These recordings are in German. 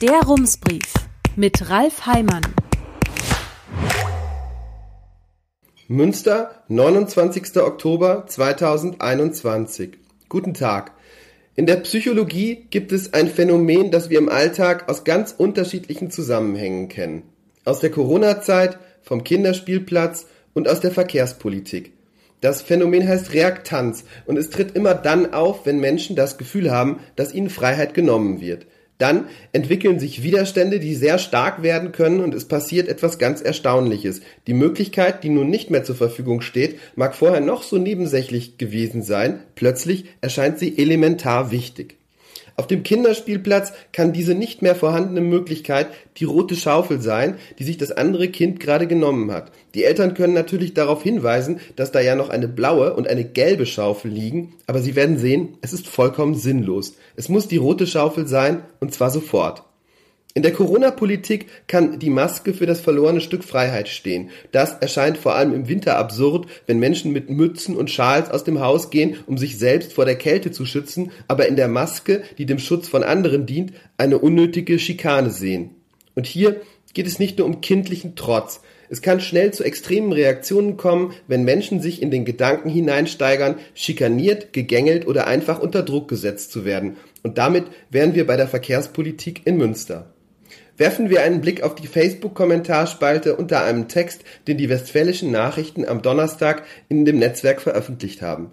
Der Rumsbrief mit Ralf Heimann. Münster, 29. Oktober 2021. Guten Tag. In der Psychologie gibt es ein Phänomen, das wir im Alltag aus ganz unterschiedlichen Zusammenhängen kennen. Aus der Corona-Zeit, vom Kinderspielplatz und aus der Verkehrspolitik. Das Phänomen heißt Reaktanz und es tritt immer dann auf, wenn Menschen das Gefühl haben, dass ihnen Freiheit genommen wird. Dann entwickeln sich Widerstände, die sehr stark werden können und es passiert etwas ganz Erstaunliches. Die Möglichkeit, die nun nicht mehr zur Verfügung steht, mag vorher noch so nebensächlich gewesen sein, plötzlich erscheint sie elementar wichtig. Auf dem Kinderspielplatz kann diese nicht mehr vorhandene Möglichkeit die rote Schaufel sein, die sich das andere Kind gerade genommen hat. Die Eltern können natürlich darauf hinweisen, dass da ja noch eine blaue und eine gelbe Schaufel liegen, aber sie werden sehen, es ist vollkommen sinnlos. Es muss die rote Schaufel sein und zwar sofort. In der Corona-Politik kann die Maske für das verlorene Stück Freiheit stehen. Das erscheint vor allem im Winter absurd, wenn Menschen mit Mützen und Schals aus dem Haus gehen, um sich selbst vor der Kälte zu schützen, aber in der Maske, die dem Schutz von anderen dient, eine unnötige Schikane sehen. Und hier geht es nicht nur um kindlichen Trotz. Es kann schnell zu extremen Reaktionen kommen, wenn Menschen sich in den Gedanken hineinsteigern, schikaniert, gegängelt oder einfach unter Druck gesetzt zu werden. Und damit wären wir bei der Verkehrspolitik in Münster. Werfen wir einen Blick auf die Facebook-Kommentarspalte unter einem Text, den die Westfälischen Nachrichten am Donnerstag in dem Netzwerk veröffentlicht haben.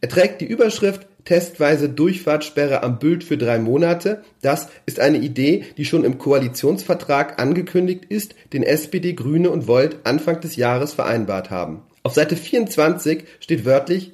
Er trägt die Überschrift Testweise Durchfahrtssperre am Bild für drei Monate. Das ist eine Idee, die schon im Koalitionsvertrag angekündigt ist, den SPD, Grüne und Volt Anfang des Jahres vereinbart haben. Auf Seite 24 steht wörtlich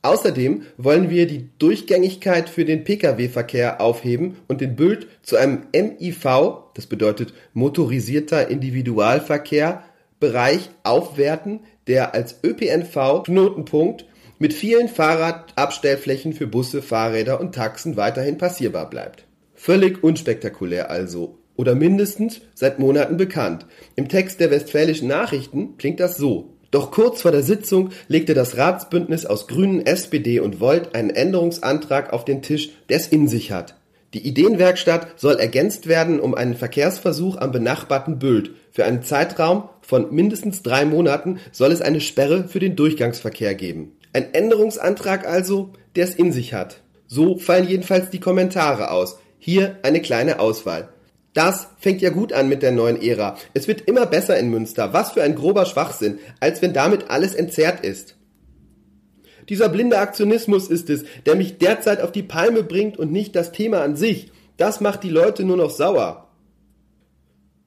Außerdem wollen wir die Durchgängigkeit für den Pkw-Verkehr aufheben und den Bild zu einem MIV, das bedeutet motorisierter Individualverkehr, Bereich aufwerten, der als ÖPNV-Knotenpunkt mit vielen Fahrradabstellflächen für Busse, Fahrräder und Taxen weiterhin passierbar bleibt. Völlig unspektakulär also. Oder mindestens seit Monaten bekannt. Im Text der Westfälischen Nachrichten klingt das so. Doch kurz vor der Sitzung legte das Ratsbündnis aus Grünen, SPD und Volt einen Änderungsantrag auf den Tisch, der es in sich hat. Die Ideenwerkstatt soll ergänzt werden um einen Verkehrsversuch am benachbarten Bült. Für einen Zeitraum von mindestens drei Monaten soll es eine Sperre für den Durchgangsverkehr geben. Ein Änderungsantrag also, der es in sich hat. So fallen jedenfalls die Kommentare aus. Hier eine kleine Auswahl. Das fängt ja gut an mit der neuen Ära. Es wird immer besser in Münster. Was für ein grober Schwachsinn, als wenn damit alles entzerrt ist. Dieser blinde Aktionismus ist es, der mich derzeit auf die Palme bringt und nicht das Thema an sich. Das macht die Leute nur noch sauer.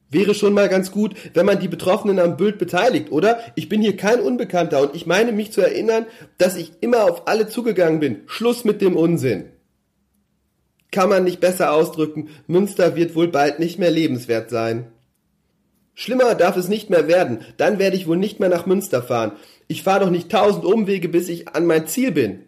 Wäre schon mal ganz gut, wenn man die Betroffenen am Bild beteiligt, oder? Ich bin hier kein Unbekannter und ich meine mich zu erinnern, dass ich immer auf alle zugegangen bin. Schluss mit dem Unsinn kann man nicht besser ausdrücken, Münster wird wohl bald nicht mehr lebenswert sein. Schlimmer darf es nicht mehr werden, dann werde ich wohl nicht mehr nach Münster fahren. Ich fahre doch nicht tausend Umwege, bis ich an mein Ziel bin.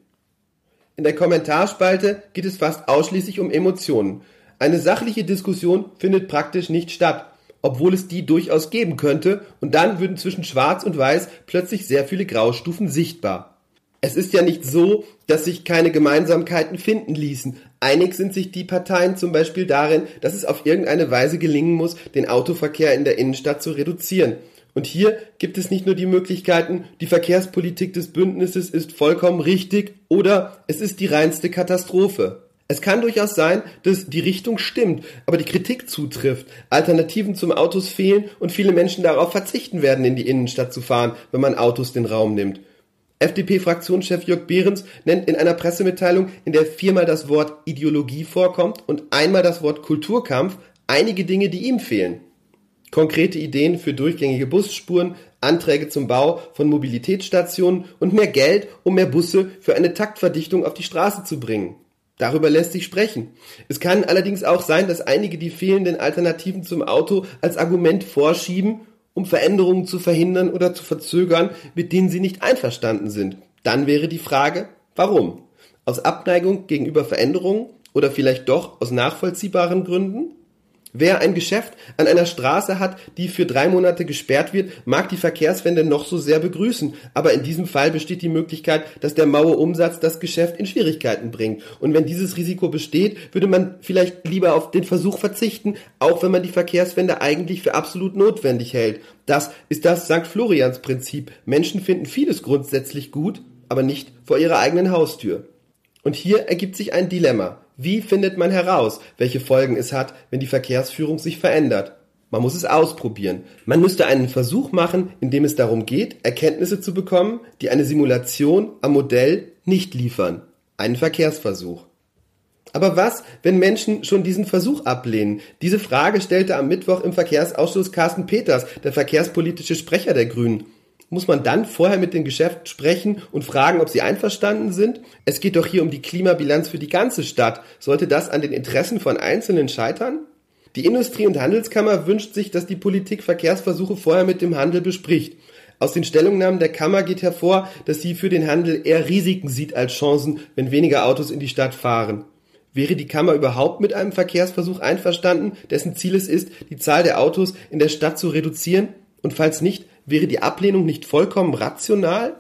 In der Kommentarspalte geht es fast ausschließlich um Emotionen. Eine sachliche Diskussion findet praktisch nicht statt, obwohl es die durchaus geben könnte, und dann würden zwischen Schwarz und Weiß plötzlich sehr viele Graustufen sichtbar. Es ist ja nicht so, dass sich keine Gemeinsamkeiten finden ließen. Einig sind sich die Parteien zum Beispiel darin, dass es auf irgendeine Weise gelingen muss, den Autoverkehr in der Innenstadt zu reduzieren. Und hier gibt es nicht nur die Möglichkeiten, die Verkehrspolitik des Bündnisses ist vollkommen richtig oder es ist die reinste Katastrophe. Es kann durchaus sein, dass die Richtung stimmt, aber die Kritik zutrifft, Alternativen zum Autos fehlen und viele Menschen darauf verzichten werden, in die Innenstadt zu fahren, wenn man Autos den Raum nimmt. FDP-Fraktionschef Jörg Behrens nennt in einer Pressemitteilung, in der viermal das Wort Ideologie vorkommt und einmal das Wort Kulturkampf, einige Dinge, die ihm fehlen. Konkrete Ideen für durchgängige Busspuren, Anträge zum Bau von Mobilitätsstationen und mehr Geld, um mehr Busse für eine Taktverdichtung auf die Straße zu bringen. Darüber lässt sich sprechen. Es kann allerdings auch sein, dass einige die fehlenden Alternativen zum Auto als Argument vorschieben um Veränderungen zu verhindern oder zu verzögern, mit denen sie nicht einverstanden sind. Dann wäre die Frage, warum? Aus Abneigung gegenüber Veränderungen oder vielleicht doch aus nachvollziehbaren Gründen? Wer ein Geschäft an einer Straße hat, die für drei Monate gesperrt wird, mag die Verkehrswende noch so sehr begrüßen, aber in diesem Fall besteht die Möglichkeit, dass der maue Umsatz das Geschäft in Schwierigkeiten bringt. Und wenn dieses Risiko besteht, würde man vielleicht lieber auf den Versuch verzichten, auch wenn man die Verkehrswende eigentlich für absolut notwendig hält. Das ist das St. Florians Prinzip. Menschen finden vieles grundsätzlich gut, aber nicht vor ihrer eigenen Haustür. Und hier ergibt sich ein Dilemma. Wie findet man heraus, welche Folgen es hat, wenn die Verkehrsführung sich verändert? Man muss es ausprobieren. Man müsste einen Versuch machen, in dem es darum geht, Erkenntnisse zu bekommen, die eine Simulation am Modell nicht liefern. Einen Verkehrsversuch. Aber was, wenn Menschen schon diesen Versuch ablehnen? Diese Frage stellte am Mittwoch im Verkehrsausschuss Carsten Peters, der verkehrspolitische Sprecher der Grünen muss man dann vorher mit den Geschäften sprechen und fragen, ob sie einverstanden sind? Es geht doch hier um die Klimabilanz für die ganze Stadt. Sollte das an den Interessen von Einzelnen scheitern? Die Industrie- und Handelskammer wünscht sich, dass die Politik Verkehrsversuche vorher mit dem Handel bespricht. Aus den Stellungnahmen der Kammer geht hervor, dass sie für den Handel eher Risiken sieht als Chancen, wenn weniger Autos in die Stadt fahren. Wäre die Kammer überhaupt mit einem Verkehrsversuch einverstanden, dessen Ziel es ist, die Zahl der Autos in der Stadt zu reduzieren? Und falls nicht, Wäre die Ablehnung nicht vollkommen rational?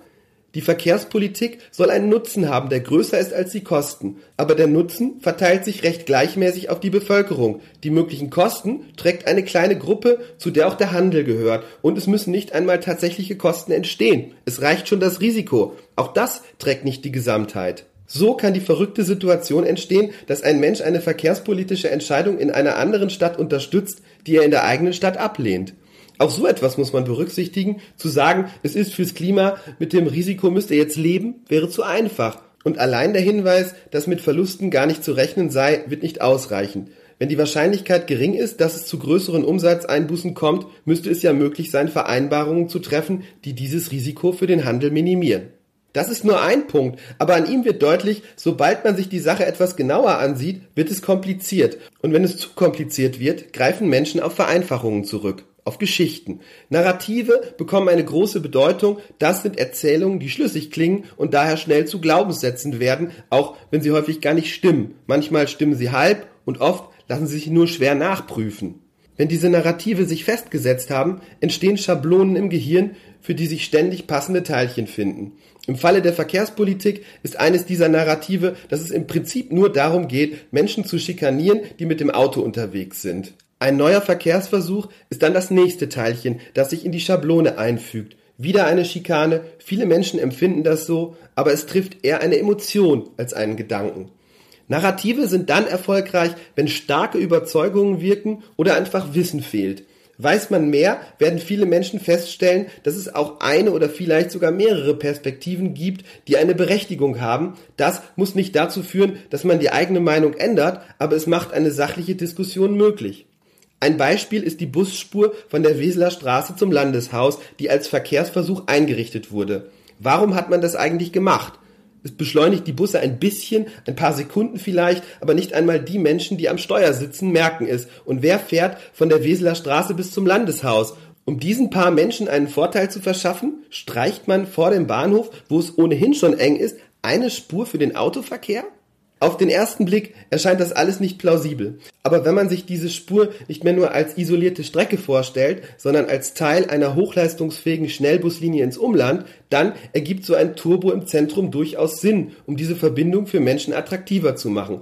Die Verkehrspolitik soll einen Nutzen haben, der größer ist als die Kosten. Aber der Nutzen verteilt sich recht gleichmäßig auf die Bevölkerung. Die möglichen Kosten trägt eine kleine Gruppe, zu der auch der Handel gehört. Und es müssen nicht einmal tatsächliche Kosten entstehen. Es reicht schon das Risiko. Auch das trägt nicht die Gesamtheit. So kann die verrückte Situation entstehen, dass ein Mensch eine verkehrspolitische Entscheidung in einer anderen Stadt unterstützt, die er in der eigenen Stadt ablehnt. Auch so etwas muss man berücksichtigen. Zu sagen, es ist fürs Klima, mit dem Risiko müsst ihr jetzt leben, wäre zu einfach. Und allein der Hinweis, dass mit Verlusten gar nicht zu rechnen sei, wird nicht ausreichen. Wenn die Wahrscheinlichkeit gering ist, dass es zu größeren Umsatzeinbußen kommt, müsste es ja möglich sein, Vereinbarungen zu treffen, die dieses Risiko für den Handel minimieren. Das ist nur ein Punkt, aber an ihm wird deutlich, sobald man sich die Sache etwas genauer ansieht, wird es kompliziert. Und wenn es zu kompliziert wird, greifen Menschen auf Vereinfachungen zurück auf Geschichten. Narrative bekommen eine große Bedeutung. Das sind Erzählungen, die schlüssig klingen und daher schnell zu Glaubenssätzen werden, auch wenn sie häufig gar nicht stimmen. Manchmal stimmen sie halb und oft lassen sie sich nur schwer nachprüfen. Wenn diese Narrative sich festgesetzt haben, entstehen Schablonen im Gehirn, für die sich ständig passende Teilchen finden. Im Falle der Verkehrspolitik ist eines dieser Narrative, dass es im Prinzip nur darum geht, Menschen zu schikanieren, die mit dem Auto unterwegs sind. Ein neuer Verkehrsversuch ist dann das nächste Teilchen, das sich in die Schablone einfügt. Wieder eine Schikane, viele Menschen empfinden das so, aber es trifft eher eine Emotion als einen Gedanken. Narrative sind dann erfolgreich, wenn starke Überzeugungen wirken oder einfach Wissen fehlt. Weiß man mehr, werden viele Menschen feststellen, dass es auch eine oder vielleicht sogar mehrere Perspektiven gibt, die eine Berechtigung haben. Das muss nicht dazu führen, dass man die eigene Meinung ändert, aber es macht eine sachliche Diskussion möglich. Ein Beispiel ist die Busspur von der Weseler Straße zum Landeshaus, die als Verkehrsversuch eingerichtet wurde. Warum hat man das eigentlich gemacht? Es beschleunigt die Busse ein bisschen, ein paar Sekunden vielleicht, aber nicht einmal die Menschen, die am Steuer sitzen, merken es. Und wer fährt von der Weseler Straße bis zum Landeshaus? Um diesen paar Menschen einen Vorteil zu verschaffen, streicht man vor dem Bahnhof, wo es ohnehin schon eng ist, eine Spur für den Autoverkehr? Auf den ersten Blick erscheint das alles nicht plausibel. Aber wenn man sich diese Spur nicht mehr nur als isolierte Strecke vorstellt, sondern als Teil einer hochleistungsfähigen Schnellbuslinie ins Umland, dann ergibt so ein Turbo im Zentrum durchaus Sinn, um diese Verbindung für Menschen attraktiver zu machen.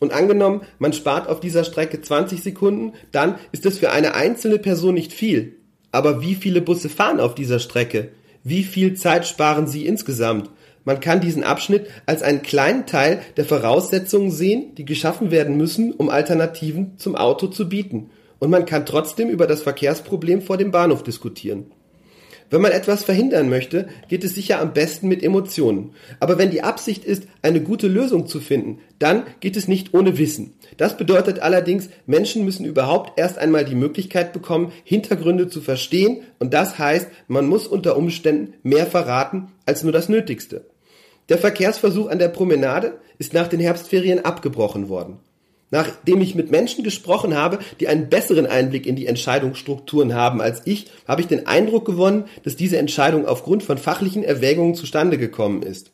Und angenommen, man spart auf dieser Strecke 20 Sekunden, dann ist das für eine einzelne Person nicht viel. Aber wie viele Busse fahren auf dieser Strecke? Wie viel Zeit sparen sie insgesamt? Man kann diesen Abschnitt als einen kleinen Teil der Voraussetzungen sehen, die geschaffen werden müssen, um Alternativen zum Auto zu bieten. Und man kann trotzdem über das Verkehrsproblem vor dem Bahnhof diskutieren. Wenn man etwas verhindern möchte, geht es sicher am besten mit Emotionen. Aber wenn die Absicht ist, eine gute Lösung zu finden, dann geht es nicht ohne Wissen. Das bedeutet allerdings, Menschen müssen überhaupt erst einmal die Möglichkeit bekommen, Hintergründe zu verstehen und das heißt, man muss unter Umständen mehr verraten als nur das Nötigste. Der Verkehrsversuch an der Promenade ist nach den Herbstferien abgebrochen worden. Nachdem ich mit Menschen gesprochen habe, die einen besseren Einblick in die Entscheidungsstrukturen haben als ich, habe ich den Eindruck gewonnen, dass diese Entscheidung aufgrund von fachlichen Erwägungen zustande gekommen ist.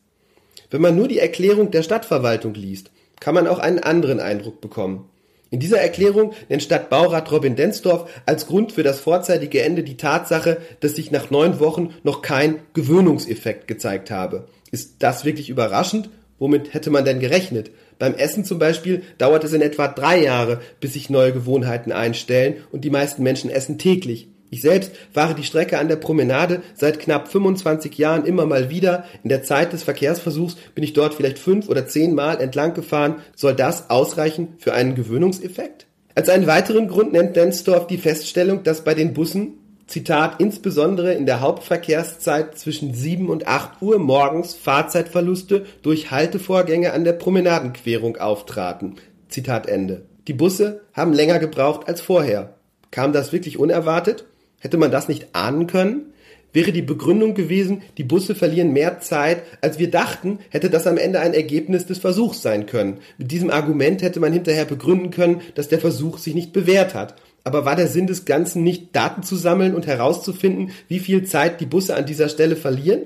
Wenn man nur die Erklärung der Stadtverwaltung liest, kann man auch einen anderen Eindruck bekommen. In dieser Erklärung nennt Stadtbaurat Robin Densdorf als Grund für das vorzeitige Ende die Tatsache, dass sich nach neun Wochen noch kein Gewöhnungseffekt gezeigt habe. Ist das wirklich überraschend? Womit hätte man denn gerechnet? Beim Essen zum Beispiel dauert es in etwa drei Jahre, bis sich neue Gewohnheiten einstellen und die meisten Menschen essen täglich. Ich selbst fahre die Strecke an der Promenade seit knapp 25 Jahren immer mal wieder. In der Zeit des Verkehrsversuchs bin ich dort vielleicht fünf oder zehn Mal entlang gefahren. Soll das ausreichen für einen Gewöhnungseffekt? Als einen weiteren Grund nennt Densdorf die Feststellung, dass bei den Bussen, Zitat, insbesondere in der Hauptverkehrszeit zwischen 7 und 8 Uhr morgens Fahrzeitverluste durch Haltevorgänge an der Promenadenquerung auftraten. Zitat Ende. Die Busse haben länger gebraucht als vorher. Kam das wirklich unerwartet? Hätte man das nicht ahnen können? Wäre die Begründung gewesen, die Busse verlieren mehr Zeit, als wir dachten, hätte das am Ende ein Ergebnis des Versuchs sein können. Mit diesem Argument hätte man hinterher begründen können, dass der Versuch sich nicht bewährt hat. Aber war der Sinn des Ganzen nicht, Daten zu sammeln und herauszufinden, wie viel Zeit die Busse an dieser Stelle verlieren?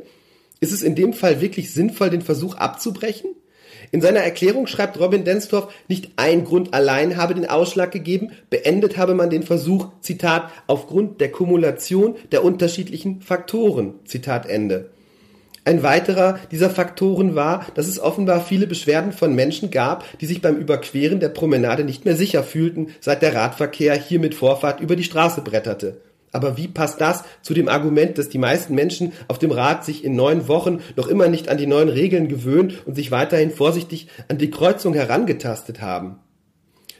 Ist es in dem Fall wirklich sinnvoll, den Versuch abzubrechen? In seiner Erklärung schreibt Robin Densdorf, nicht ein Grund allein habe den Ausschlag gegeben, beendet habe man den Versuch, Zitat, aufgrund der Kumulation der unterschiedlichen Faktoren, Zitat Ende. Ein weiterer dieser Faktoren war, dass es offenbar viele Beschwerden von Menschen gab, die sich beim Überqueren der Promenade nicht mehr sicher fühlten, seit der Radverkehr hier mit Vorfahrt über die Straße bretterte. Aber wie passt das zu dem Argument, dass die meisten Menschen auf dem Rad sich in neun Wochen noch immer nicht an die neuen Regeln gewöhnt und sich weiterhin vorsichtig an die Kreuzung herangetastet haben?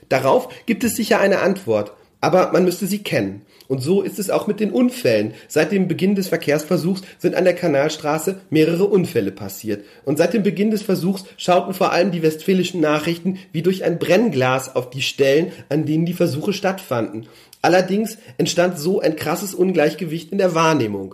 Darauf gibt es sicher eine Antwort, aber man müsste sie kennen. Und so ist es auch mit den Unfällen. Seit dem Beginn des Verkehrsversuchs sind an der Kanalstraße mehrere Unfälle passiert. Und seit dem Beginn des Versuchs schauten vor allem die westfälischen Nachrichten wie durch ein Brennglas auf die Stellen, an denen die Versuche stattfanden. Allerdings entstand so ein krasses Ungleichgewicht in der Wahrnehmung.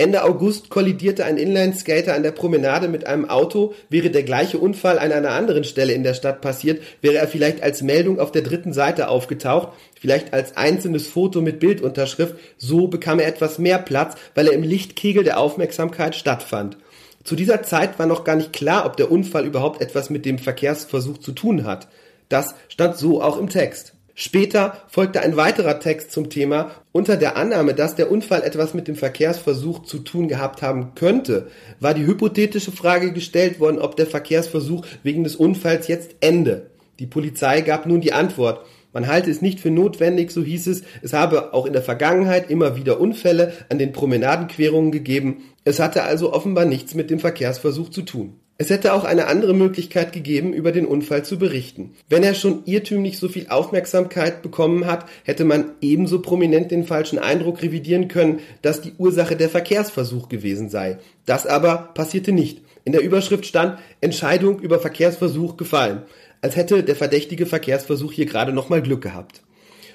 Ende August kollidierte ein Inlineskater an der Promenade mit einem Auto. Wäre der gleiche Unfall an einer anderen Stelle in der Stadt passiert, wäre er vielleicht als Meldung auf der dritten Seite aufgetaucht, vielleicht als einzelnes Foto mit Bildunterschrift. So bekam er etwas mehr Platz, weil er im Lichtkegel der Aufmerksamkeit stattfand. Zu dieser Zeit war noch gar nicht klar, ob der Unfall überhaupt etwas mit dem Verkehrsversuch zu tun hat. Das stand so auch im Text. Später folgte ein weiterer Text zum Thema unter der Annahme, dass der Unfall etwas mit dem Verkehrsversuch zu tun gehabt haben könnte, war die hypothetische Frage gestellt worden, ob der Verkehrsversuch wegen des Unfalls jetzt ende. Die Polizei gab nun die Antwort. Man halte es nicht für notwendig, so hieß es, es habe auch in der Vergangenheit immer wieder Unfälle an den Promenadenquerungen gegeben, es hatte also offenbar nichts mit dem Verkehrsversuch zu tun. Es hätte auch eine andere Möglichkeit gegeben, über den Unfall zu berichten. Wenn er schon irrtümlich so viel Aufmerksamkeit bekommen hat, hätte man ebenso prominent den falschen Eindruck revidieren können, dass die Ursache der Verkehrsversuch gewesen sei. Das aber passierte nicht. In der Überschrift stand Entscheidung über Verkehrsversuch gefallen, als hätte der verdächtige Verkehrsversuch hier gerade nochmal Glück gehabt.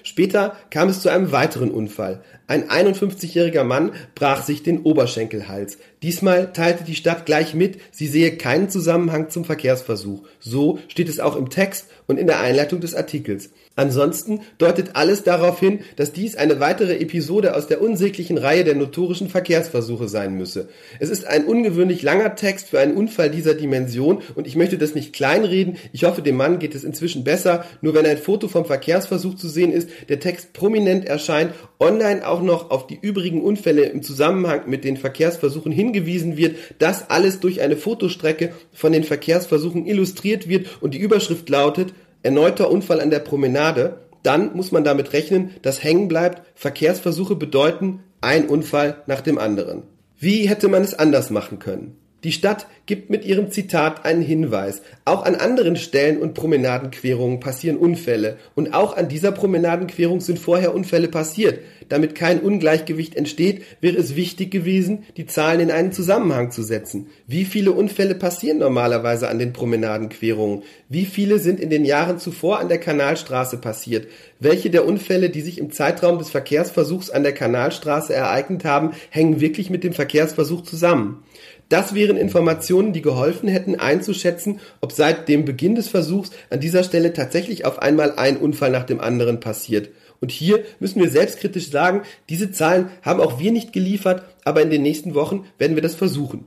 Später kam es zu einem weiteren Unfall. Ein 51-jähriger Mann brach sich den Oberschenkelhals. Diesmal teilte die Stadt gleich mit, sie sehe keinen Zusammenhang zum Verkehrsversuch. So steht es auch im Text und in der Einleitung des Artikels. Ansonsten deutet alles darauf hin, dass dies eine weitere Episode aus der unsäglichen Reihe der notorischen Verkehrsversuche sein müsse. Es ist ein ungewöhnlich langer Text für einen Unfall dieser Dimension und ich möchte das nicht kleinreden. Ich hoffe, dem Mann geht es inzwischen besser. Nur wenn ein Foto vom Verkehrsversuch zu sehen ist, der Text prominent erscheint, online auch noch auf die übrigen Unfälle im Zusammenhang mit den Verkehrsversuchen hingewiesen wird, das alles durch eine Fotostrecke von den Verkehrsversuchen illustriert wird und die Überschrift lautet erneuter Unfall an der Promenade, dann muss man damit rechnen, dass hängen bleibt, Verkehrsversuche bedeuten ein Unfall nach dem anderen. Wie hätte man es anders machen können? Die Stadt gibt mit ihrem Zitat einen Hinweis. Auch an anderen Stellen und Promenadenquerungen passieren Unfälle. Und auch an dieser Promenadenquerung sind vorher Unfälle passiert. Damit kein Ungleichgewicht entsteht, wäre es wichtig gewesen, die Zahlen in einen Zusammenhang zu setzen. Wie viele Unfälle passieren normalerweise an den Promenadenquerungen? Wie viele sind in den Jahren zuvor an der Kanalstraße passiert? Welche der Unfälle, die sich im Zeitraum des Verkehrsversuchs an der Kanalstraße ereignet haben, hängen wirklich mit dem Verkehrsversuch zusammen? Das wären Informationen, die geholfen hätten einzuschätzen, ob seit dem Beginn des Versuchs an dieser Stelle tatsächlich auf einmal ein Unfall nach dem anderen passiert. Und hier müssen wir selbstkritisch sagen, diese Zahlen haben auch wir nicht geliefert, aber in den nächsten Wochen werden wir das versuchen.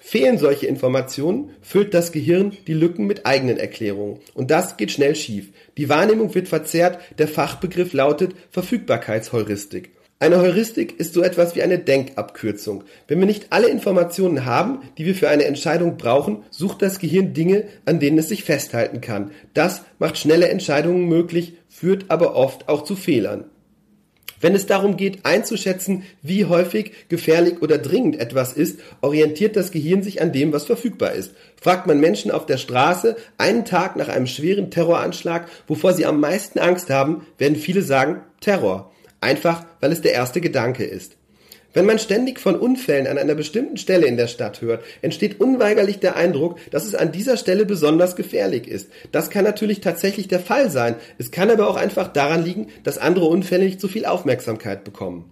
Fehlen solche Informationen, füllt das Gehirn die Lücken mit eigenen Erklärungen. Und das geht schnell schief. Die Wahrnehmung wird verzerrt, der Fachbegriff lautet Verfügbarkeitsheuristik. Eine Heuristik ist so etwas wie eine Denkabkürzung. Wenn wir nicht alle Informationen haben, die wir für eine Entscheidung brauchen, sucht das Gehirn Dinge, an denen es sich festhalten kann. Das macht schnelle Entscheidungen möglich, führt aber oft auch zu Fehlern. Wenn es darum geht, einzuschätzen, wie häufig, gefährlich oder dringend etwas ist, orientiert das Gehirn sich an dem, was verfügbar ist. Fragt man Menschen auf der Straße einen Tag nach einem schweren Terroranschlag, wovor sie am meisten Angst haben, werden viele sagen Terror einfach weil es der erste Gedanke ist. Wenn man ständig von Unfällen an einer bestimmten Stelle in der Stadt hört, entsteht unweigerlich der Eindruck, dass es an dieser Stelle besonders gefährlich ist. Das kann natürlich tatsächlich der Fall sein. Es kann aber auch einfach daran liegen, dass andere Unfälle nicht so viel Aufmerksamkeit bekommen.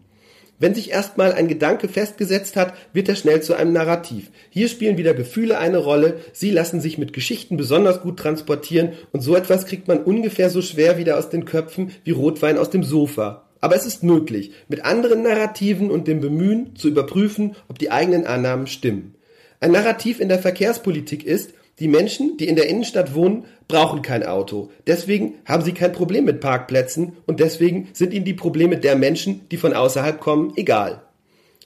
Wenn sich erstmal ein Gedanke festgesetzt hat, wird er schnell zu einem Narrativ. Hier spielen wieder Gefühle eine Rolle, sie lassen sich mit Geschichten besonders gut transportieren und so etwas kriegt man ungefähr so schwer wieder aus den Köpfen wie Rotwein aus dem Sofa. Aber es ist möglich, mit anderen Narrativen und dem Bemühen zu überprüfen, ob die eigenen Annahmen stimmen. Ein Narrativ in der Verkehrspolitik ist, die Menschen, die in der Innenstadt wohnen, brauchen kein Auto. Deswegen haben sie kein Problem mit Parkplätzen und deswegen sind ihnen die Probleme der Menschen, die von außerhalb kommen, egal.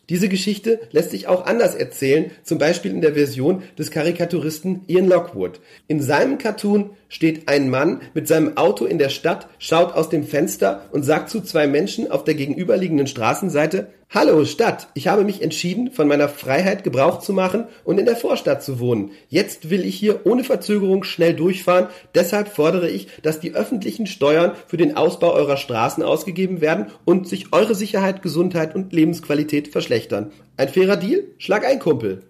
Diese Geschichte lässt sich auch anders erzählen, zum Beispiel in der Version des Karikaturisten Ian Lockwood. In seinem Cartoon steht ein Mann mit seinem Auto in der Stadt, schaut aus dem Fenster und sagt zu zwei Menschen auf der gegenüberliegenden Straßenseite, Hallo Stadt, ich habe mich entschieden, von meiner Freiheit Gebrauch zu machen und in der Vorstadt zu wohnen. Jetzt will ich hier ohne Verzögerung schnell durchfahren, deshalb fordere ich, dass die öffentlichen Steuern für den Ausbau eurer Straßen ausgegeben werden und sich eure Sicherheit, Gesundheit und Lebensqualität verschlechtern. Ein fairer Deal? Schlag ein, Kumpel.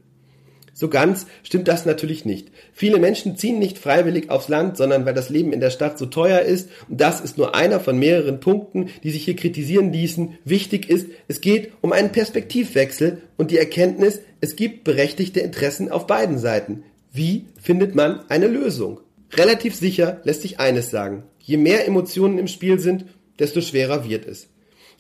So ganz stimmt das natürlich nicht. Viele Menschen ziehen nicht freiwillig aufs Land, sondern weil das Leben in der Stadt so teuer ist. Und das ist nur einer von mehreren Punkten, die sich hier kritisieren ließen. Wichtig ist, es geht um einen Perspektivwechsel und die Erkenntnis, es gibt berechtigte Interessen auf beiden Seiten. Wie findet man eine Lösung? Relativ sicher lässt sich eines sagen. Je mehr Emotionen im Spiel sind, desto schwerer wird es.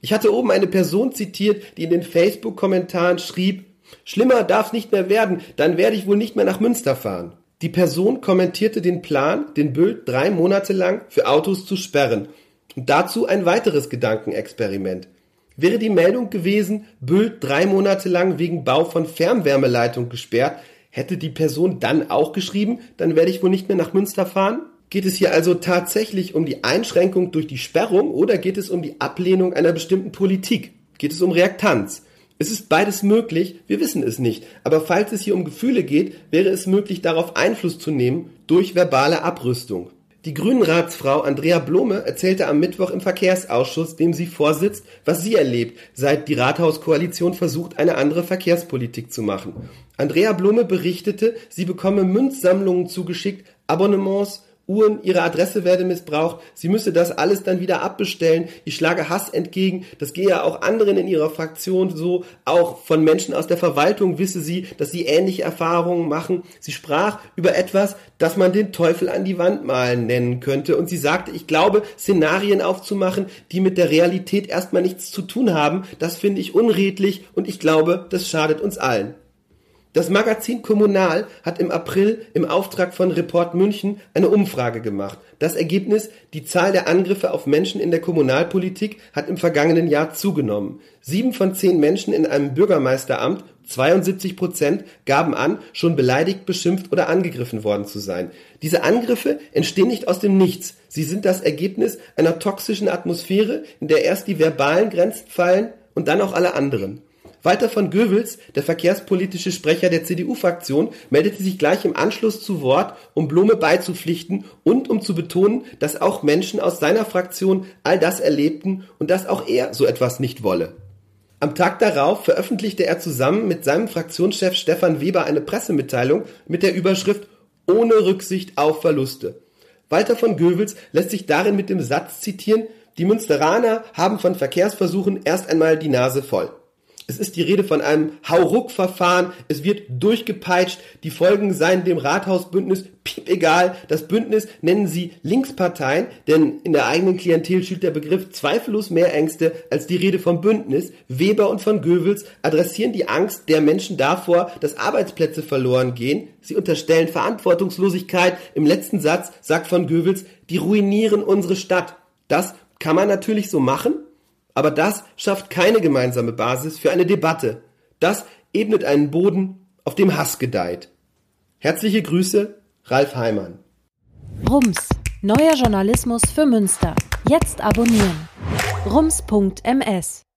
Ich hatte oben eine Person zitiert, die in den Facebook-Kommentaren schrieb, Schlimmer darf's nicht mehr werden, dann werde ich wohl nicht mehr nach Münster fahren. Die Person kommentierte den Plan, den Bild drei Monate lang für Autos zu sperren. Und dazu ein weiteres Gedankenexperiment. Wäre die Meldung gewesen, Bild drei Monate lang wegen Bau von Fernwärmeleitung gesperrt, hätte die Person dann auch geschrieben, dann werde ich wohl nicht mehr nach Münster fahren? Geht es hier also tatsächlich um die Einschränkung durch die Sperrung oder geht es um die Ablehnung einer bestimmten Politik? Geht es um Reaktanz? Es ist beides möglich, wir wissen es nicht, aber falls es hier um Gefühle geht, wäre es möglich, darauf Einfluss zu nehmen durch verbale Abrüstung. Die Grünratsfrau Andrea Blome erzählte am Mittwoch im Verkehrsausschuss, dem sie vorsitzt, was sie erlebt, seit die Rathauskoalition versucht, eine andere Verkehrspolitik zu machen. Andrea Blome berichtete, sie bekomme Münzsammlungen zugeschickt, Abonnements, Uhren, ihre Adresse werde missbraucht, sie müsse das alles dann wieder abbestellen, ich schlage Hass entgegen, das gehe ja auch anderen in ihrer Fraktion so, auch von Menschen aus der Verwaltung wisse sie, dass sie ähnliche Erfahrungen machen. Sie sprach über etwas, das man den Teufel an die Wand malen nennen könnte. Und sie sagte, ich glaube, Szenarien aufzumachen, die mit der Realität erstmal nichts zu tun haben, das finde ich unredlich. Und ich glaube, das schadet uns allen. Das Magazin Kommunal hat im April im Auftrag von Report München eine Umfrage gemacht. Das Ergebnis, die Zahl der Angriffe auf Menschen in der Kommunalpolitik hat im vergangenen Jahr zugenommen. Sieben von zehn Menschen in einem Bürgermeisteramt, 72 Prozent, gaben an, schon beleidigt, beschimpft oder angegriffen worden zu sein. Diese Angriffe entstehen nicht aus dem Nichts. Sie sind das Ergebnis einer toxischen Atmosphäre, in der erst die verbalen Grenzen fallen und dann auch alle anderen. Walter von Goewels, der verkehrspolitische Sprecher der CDU-Fraktion, meldete sich gleich im Anschluss zu Wort, um Blume beizupflichten und um zu betonen, dass auch Menschen aus seiner Fraktion all das erlebten und dass auch er so etwas nicht wolle. Am Tag darauf veröffentlichte er zusammen mit seinem Fraktionschef Stefan Weber eine Pressemitteilung mit der Überschrift Ohne Rücksicht auf Verluste. Walter von Goewels lässt sich darin mit dem Satz zitieren, die Münsteraner haben von Verkehrsversuchen erst einmal die Nase voll. Es ist die Rede von einem Hauruck-Verfahren. Es wird durchgepeitscht. Die Folgen seien dem Rathausbündnis piep egal. Das Bündnis nennen sie Linksparteien, denn in der eigenen Klientel schürt der Begriff zweifellos mehr Ängste als die Rede vom Bündnis. Weber und von Goebbels adressieren die Angst der Menschen davor, dass Arbeitsplätze verloren gehen. Sie unterstellen Verantwortungslosigkeit. Im letzten Satz sagt von Goebbels, die ruinieren unsere Stadt. Das kann man natürlich so machen, aber das schafft keine gemeinsame Basis für eine Debatte. Das ebnet einen Boden, auf dem Hass gedeiht. Herzliche Grüße, Ralf Heimann. Rums, neuer Journalismus für Münster. Jetzt abonnieren. rums.ms